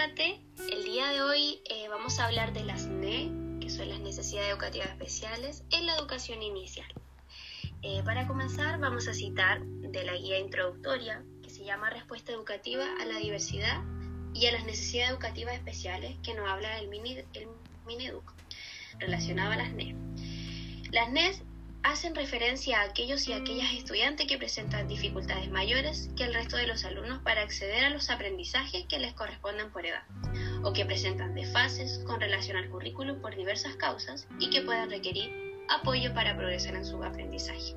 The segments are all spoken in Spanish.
El día de hoy eh, vamos a hablar de las NE, que son las necesidades educativas especiales, en la educación inicial. Eh, para comenzar, vamos a citar de la guía introductoria que se llama Respuesta Educativa a la Diversidad y a las Necesidades Educativas Especiales, que nos habla del Mineduc, relacionado a las NE. Las NES hacen referencia a aquellos y aquellas estudiantes que presentan dificultades mayores que el resto de los alumnos para acceder a los aprendizajes que les corresponden por edad, o que presentan desfases con relación al currículum por diversas causas y que puedan requerir apoyo para progresar en su aprendizaje.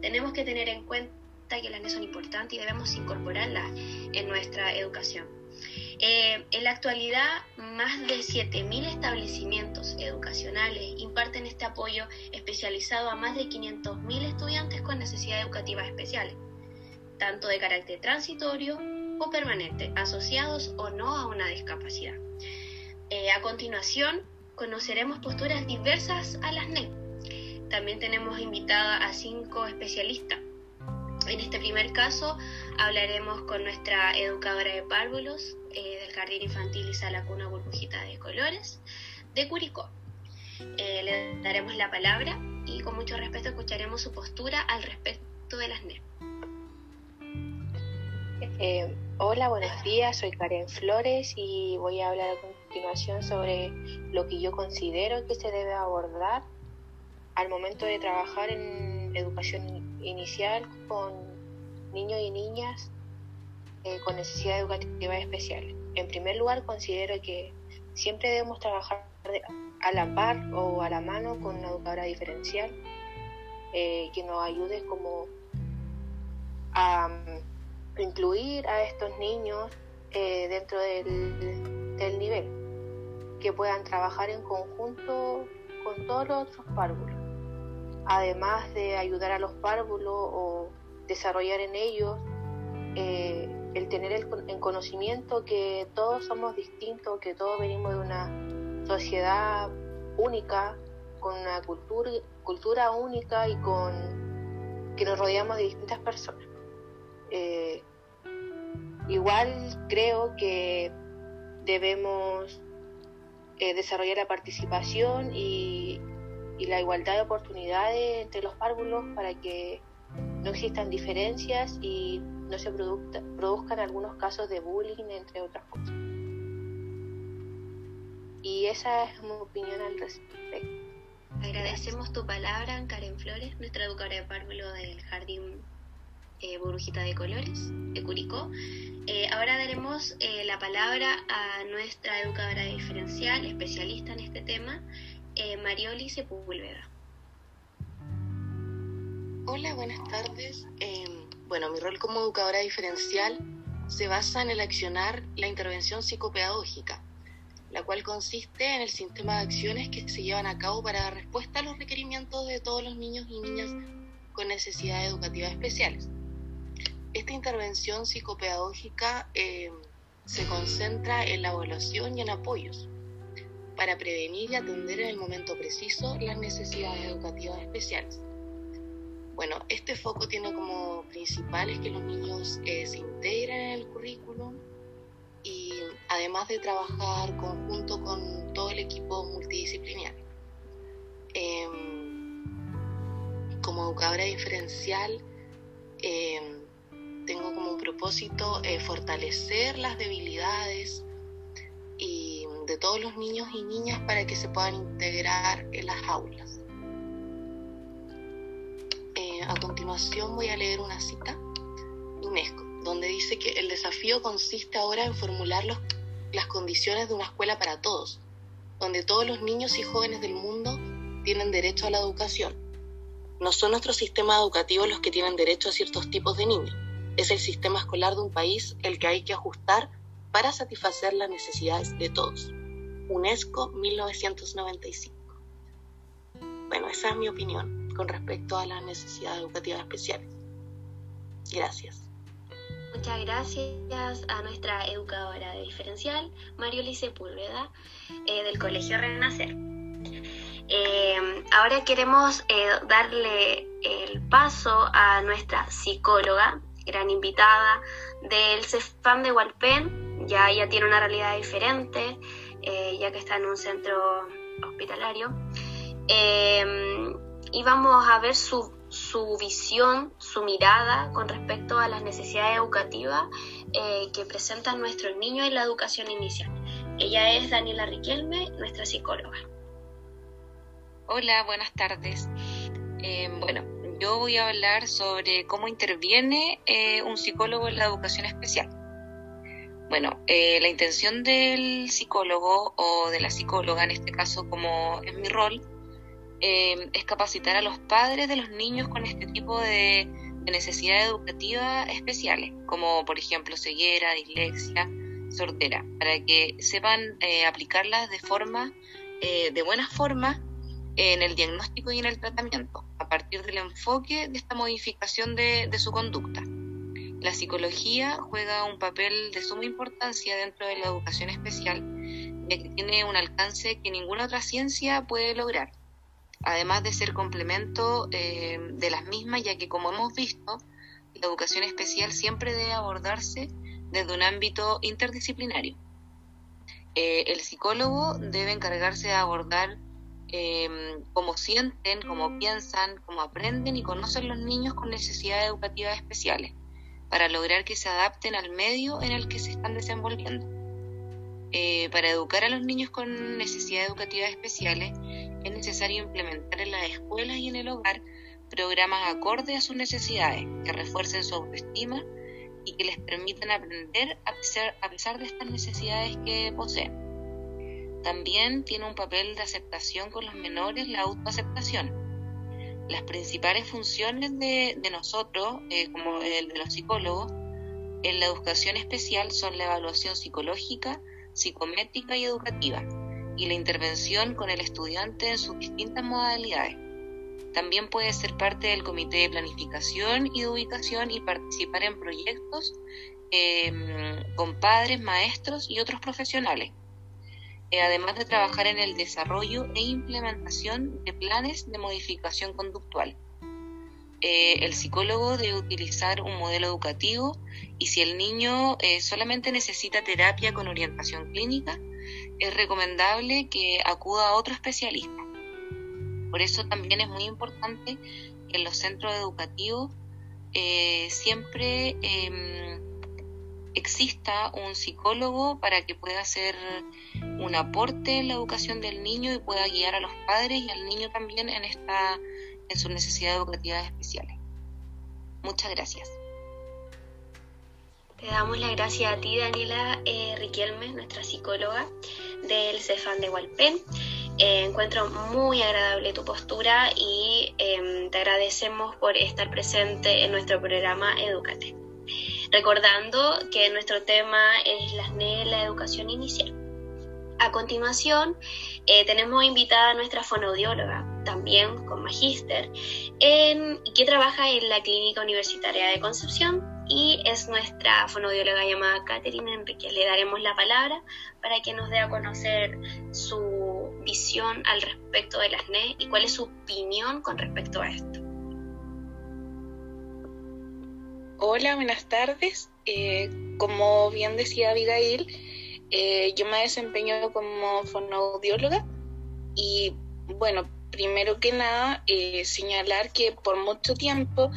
Tenemos que tener en cuenta que las NES son importantes y debemos incorporarlas en nuestra educación. Eh, en la actualidad, más de 7.000 establecimientos educacionales imparten este apoyo especializado a más de 500.000 estudiantes con necesidades educativas especiales, tanto de carácter transitorio o permanente, asociados o no a una discapacidad. Eh, a continuación, conoceremos posturas diversas a las NEP. También tenemos invitada a cinco especialistas en este primer caso hablaremos con nuestra educadora de párvulos eh, del Jardín Infantil y Sala Cuna Burbujita de Colores de Curicó. Eh, le daremos la palabra y con mucho respeto escucharemos su postura al respecto de las NEP. Eh, hola, buenos días, soy Karen Flores y voy a hablar a continuación sobre lo que yo considero que se debe abordar al momento de trabajar en educación inicial con niños y niñas eh, con necesidades educativas especiales. En primer lugar, considero que siempre debemos trabajar a la par o a la mano con una educadora diferencial eh, que nos ayude como a mm, incluir a estos niños eh, dentro del, del, nivel, que puedan trabajar en conjunto con todos los otros párvulos además de ayudar a los párvulos o desarrollar en ellos eh, el tener el, conocimiento que todos somos distintos, que todos venimos de una sociedad única, con una cultura, cultura única y con que nos rodeamos de distintas personas. Eh, igual creo que debemos eh, desarrollar la participación y y la igualdad de oportunidades entre los párvulos para que no existan diferencias y no se produzcan algunos casos de bullying, entre otras cosas. Y esa es mi opinión al respecto. Agradecemos tu palabra, Karen Flores, nuestra educadora de párvulo del Jardín eh, de Colores de Curicó. Eh, ahora daremos eh, la palabra a nuestra educadora diferencial, especialista en este tema, eh, Marioli Sepúlveda. Hola, buenas tardes. Em, bueno, mi rol como educadora diferencial se basa en el accionar la intervención psicopedagógica, la cual consiste en el sistema de acciones que se llevan a cabo para dar respuesta a los requerimientos de todos los niños y niñas con necesidades educativas especiales. Esta intervención psicopedagógica em, se concentra en la evaluación y en apoyos para prevenir y atender en el momento preciso las necesidades educativas especiales. Bueno, este foco tiene como principales que los niños eh, se integren en el currículum y además de trabajar conjunto con todo el equipo multidisciplinar. Em, como educadora diferencial, em, tengo como propósito eh, fortalecer las debilidades de todos los niños y niñas para que se puedan integrar en las aulas. Eh, a continuación voy a leer una cita de UNESCO, donde dice que el desafío consiste ahora en formular las condiciones de una escuela para todos, donde todos los niños y jóvenes del mundo tienen derecho a la educación. No son nuestros sistemas educativos los que tienen derecho a ciertos tipos de niños, es el sistema escolar de un país el que hay que ajustar para satisfacer las necesidades de todos. UNESCO 1995. Bueno, esa es mi opinión con respecto a las necesidades educativas especiales. Gracias. Muchas gracias a nuestra educadora de diferencial, Marioli Sepúlveda, eh, del Colegio Renacer. Eh, ahora queremos eh, darle el paso a nuestra psicóloga, gran invitada del CEFAM de Hualpén, ya ella tiene una realidad diferente, eh, ya que está en un centro hospitalario. Em, y vamos a ver su, su, visión, su mirada con respecto a las necesidades educativas eh, que presentan nuestros niños en la educación inicial. Ella es Daniela Riquelme, nuestra psicóloga. Hola, buenas tardes. Em, bueno, yo voy a hablar sobre cómo interviene eh, un psicólogo en la educación especial. Bueno, eh, la intención del psicólogo o de la psicóloga, en este caso como es mi rol, eh, es capacitar a los padres de los niños con este tipo de, necesidades educativas especiales, como por ejemplo ceguera, dislexia, sordera, para que sepan aplicarlas de forma, de buena forma en el diagnóstico y en el tratamiento, a partir del enfoque de esta modificación de, su conducta. La psicología juega un papel de suma importancia dentro de la educación especial, ya que tiene un alcance que ninguna otra ciencia puede lograr, además de ser complemento eh, de las mismas, ya que como hemos visto, la educación especial siempre debe abordarse desde un ámbito interdisciplinario. Eh, el psicólogo debe encargarse de abordar eh, cómo sienten, cómo piensan, cómo aprenden y conocen los niños con necesidades educativas especiales, para lograr que se adapten al medio en el que se están desenvolviendo. Eh, para educar a los niños con necesidades educativas especiales es necesario implementar en las escuelas y en el hogar programas acordes a sus necesidades, que refuercen su autoestima y que les permitan aprender a pesar, a pesar de estas necesidades que poseen. También tiene un papel de aceptación con los menores, la autoaceptación. Las principales funciones de, nosotros, eh, como el de los psicólogos, en la educación especial son la evaluación psicológica, psicométrica y educativa, y la intervención con el estudiante en sus distintas modalidades. También puede ser parte del comité de planificación y de ubicación y participar en proyectos eh, con padres, maestros y otros profesionales. Eh, además de trabajar en el desarrollo e implementación de planes de modificación conductual. Eh, el psicólogo debe utilizar un modelo educativo y si el niño eh, solamente necesita terapia con orientación clínica, es recomendable que acuda a otro especialista. Por eso también es muy importante que en los centros educativos siempre em, exista un psicólogo para que pueda hacer un aporte en la educación del niño y pueda guiar a los padres y al niño también en esta en sus necesidades educativas especiales. Muchas gracias. Te damos las gracias a ti, Daniela eh, Riquelme, nuestra psicóloga del CEFAN de Hualpén. Eh, encuentro muy agradable tu postura y em, te agradecemos por estar presente en nuestro programa Educate recordando que nuestro tema es la SNE, la educación inicial. A continuación, eh, tenemos invitada a nuestra fonoaudióloga, también con magíster, que trabaja en la Clínica Universitaria de Concepción y es nuestra fonoaudióloga llamada Catherine Enrique. Le daremos la palabra para que nos dé a conocer su visión al respecto de la SNE y cuál es su opinión con respecto a esto. Hola, buenas tardes. Eh, como bien decía Abigail, eh, yo me desempeño como fonoaudióloga y bueno, primero que nada, eh, señalar que por mucho tiempo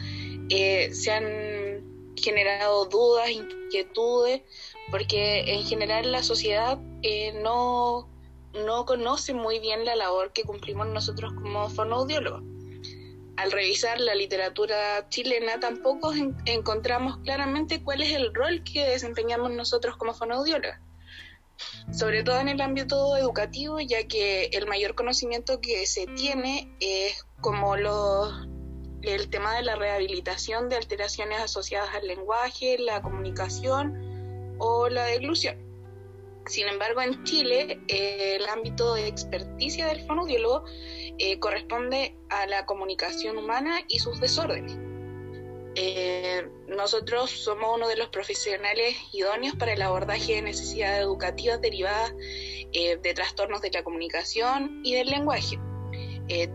se han generado dudas, inquietudes, porque en general la sociedad no, no conoce muy bien la labor que cumplimos nosotros como fonoaudiólogos al revisar la literatura chilena tampoco encontramos claramente cuál es el rol que desempeñamos nosotros como fonoaudiólogos, sobre todo en el ámbito educativo, ya que el mayor conocimiento que se tiene es como el tema de la rehabilitación de alteraciones asociadas al lenguaje, la comunicación o la deglución. Sin embargo, en Chile, eh, el ámbito de experticia del fonoaudiólogo eh, corresponde a la comunicación humana y sus desórdenes. Eh, nosotros somos uno de los profesionales idóneos para el abordaje de necesidades educativas derivadas de trastornos de la comunicación y del lenguaje.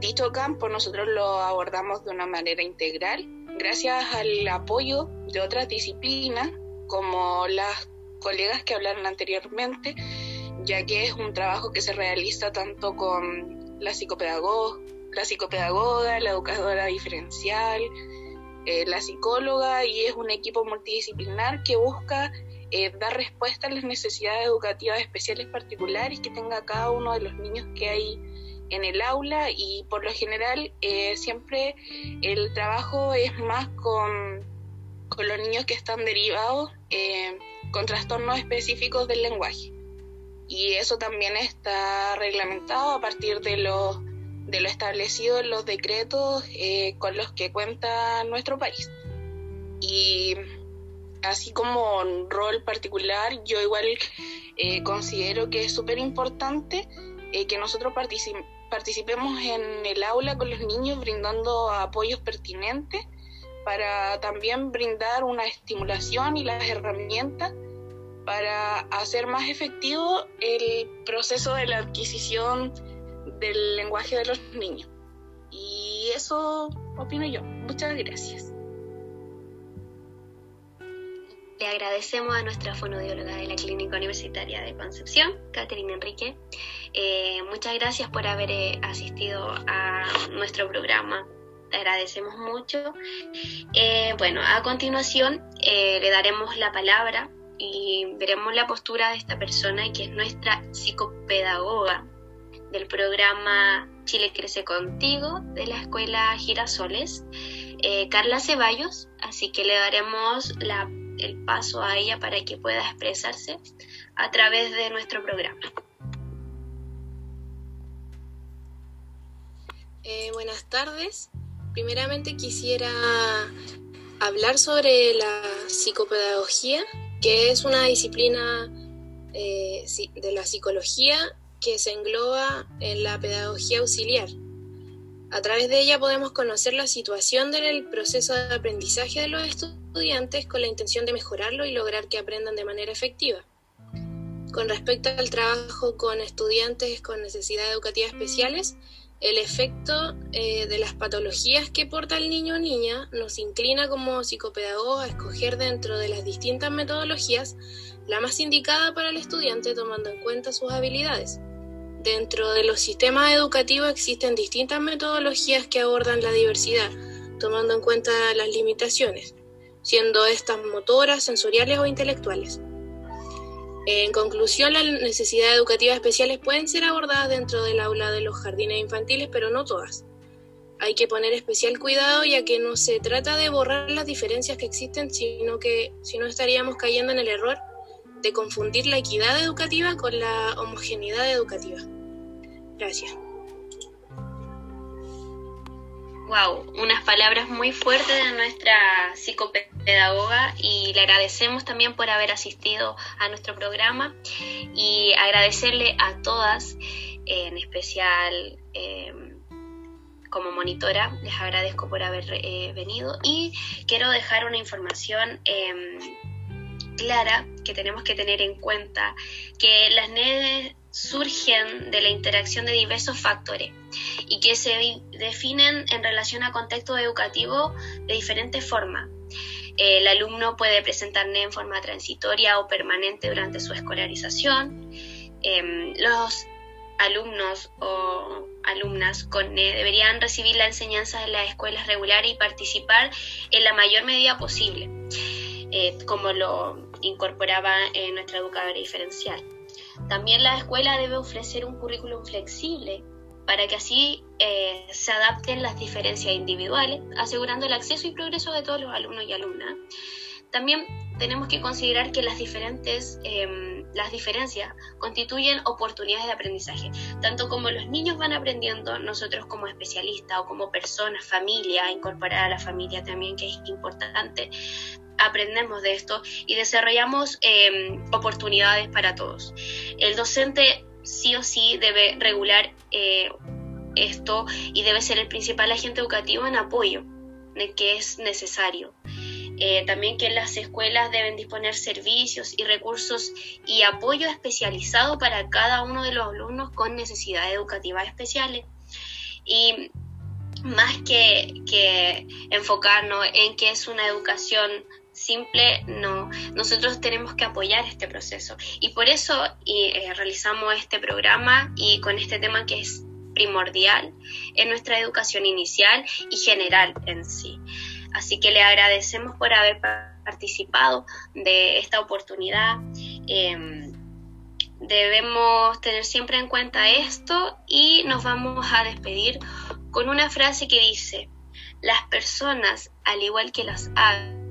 dicho campo nosotros lo abordamos de una manera integral gracias al apoyo de otras disciplinas como las colegas que hablaron anteriormente, ya que es un trabajo que se realiza tanto con la psicopedagoga, la, psicopedagoga, la educadora diferencial, eh, la psicóloga y es un equipo multidisciplinar que busca eh, dar respuesta a las necesidades educativas especiales particulares que tenga cada uno de los niños que hay en el aula y por lo general eh, siempre el trabajo es más con, con, los niños que están derivados con trastornos específicos del lenguaje y eso también está reglamentado a partir de los de lo establecido en los decretos eh, con los que cuenta nuestro país. Y así como un rol particular, yo igual eh, considero que es súper importante eh, que nosotros participemos en el aula con los niños brindando apoyos pertinentes para también brindar una estimulación y las herramientas para hacer más efectivo el proceso de la adquisición del lenguaje de los niños. Y eso opino yo. Muchas gracias. Le agradecemos a nuestra fonodióloga de la Clínica Universitaria de Concepción, Catherine Enrique. Eh, muchas gracias por haber eh, asistido a nuestro programa. Te agradecemos mucho. Eh, bueno, a continuación le daremos la palabra y veremos la postura de esta persona que es nuestra psicopedagoga del programa Chile Crece Contigo de la Escuela Girasoles, eh, Carla Ceballos, así que le daremos el paso a ella para que pueda expresarse a través de nuestro programa. Eh, buenas tardes. Primeramente quisiera hablar sobre la psicopedagogía, que es una disciplina eh, de la psicología que se engloba en la pedagogía auxiliar. A través de ella podemos conocer la situación del proceso de aprendizaje de los estudiantes con la intención de mejorarlo y lograr que aprendan de manera efectiva. Con respecto al trabajo con estudiantes con necesidades educativas especiales, el efecto eh, de las patologías que porta el niño o niña nos inclina como psicopedagogos a escoger dentro de las distintas metodologías la más indicada para el estudiante tomando en cuenta sus habilidades. Dentro de los sistemas educativos existen distintas metodologías que abordan la diversidad, tomando en cuenta las limitaciones, siendo estas motoras, sensoriales o intelectuales. En conclusión, las necesidades educativas especiales pueden ser abordadas dentro del aula de los jardines infantiles, pero no todas. Hay que poner especial cuidado ya que no se trata de borrar las diferencias que existen, sino que si no estaríamos cayendo en el error de confundir la equidad educativa con la homogeneidad educativa. Gracias. Wow, unas palabras muy fuertes de nuestra psicopedagoga y le agradecemos también por haber asistido a nuestro programa y agradecerle a todas, en especial em, como monitora, les agradezco por haber eh, venido y quiero dejar una información em, clara que tenemos que tener en cuenta, que las NED surgen de la interacción de diversos factores y que se definen en relación a contexto educativo de diferentes formas. El alumno puede presentar NE en forma transitoria o permanente durante su escolarización. Em, los alumnos o alumnas con NE deberían recibir la enseñanza en las escuelas regulares y participar en la mayor medida posible, eh, como lo incorporaba en nuestra educadora diferencial. También la escuela debe ofrecer un currículum flexible para que así eh, se adapten las diferencias individuales, asegurando el acceso y progreso de todos los alumnos y alumnas. También tenemos que considerar que las diferentes em, las diferencias constituyen oportunidades de aprendizaje. Tanto como los niños van aprendiendo, nosotros como especialistas o como personas, familia, incorporar a la familia también, que es importante, aprendemos de esto y desarrollamos em, oportunidades para todos. El docente sí o sí debe regular eh, esto y debe ser el principal agente educativo en apoyo que es necesario. Eh, también que las escuelas deben disponer servicios y recursos y apoyo especializado para cada uno de los alumnos con necesidades educativas especiales. Y más que, que enfocarnos en que es una educación simple, no. Nosotros tenemos que apoyar este proceso. Y por eso eh, realizamos este programa y con este tema que es primordial en nuestra educación inicial y general en sí. Así que le agradecemos por haber participado de esta oportunidad. Em, debemos tener siempre en cuenta esto y nos vamos a despedir con una frase que dice, las personas, al igual que las aves,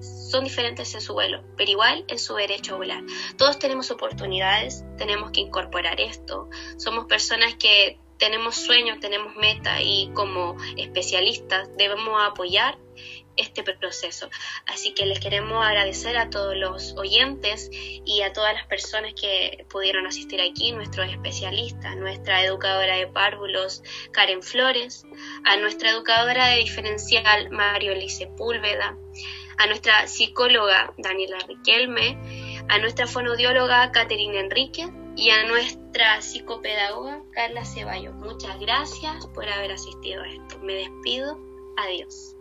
son diferentes en su vuelo, pero igual en su derecho a volar. Todos tenemos oportunidades, tenemos que incorporar esto. Somos personas que tenemos sueños, tenemos meta y como especialistas debemos apoyar este proceso. Así que les queremos agradecer a todos los oyentes y a todas las personas que pudieron asistir aquí, nuestros especialistas, nuestra educadora de párvulos Karen Flores, a nuestra educadora de diferencial Mario Lice Púlveda, a nuestra psicóloga Daniela Riquelme, a nuestra fonodióloga Caterina Enrique y a nuestra psicopedagoga Carla Ceballos. Muchas gracias por haber asistido a esto. Me despido. Adiós.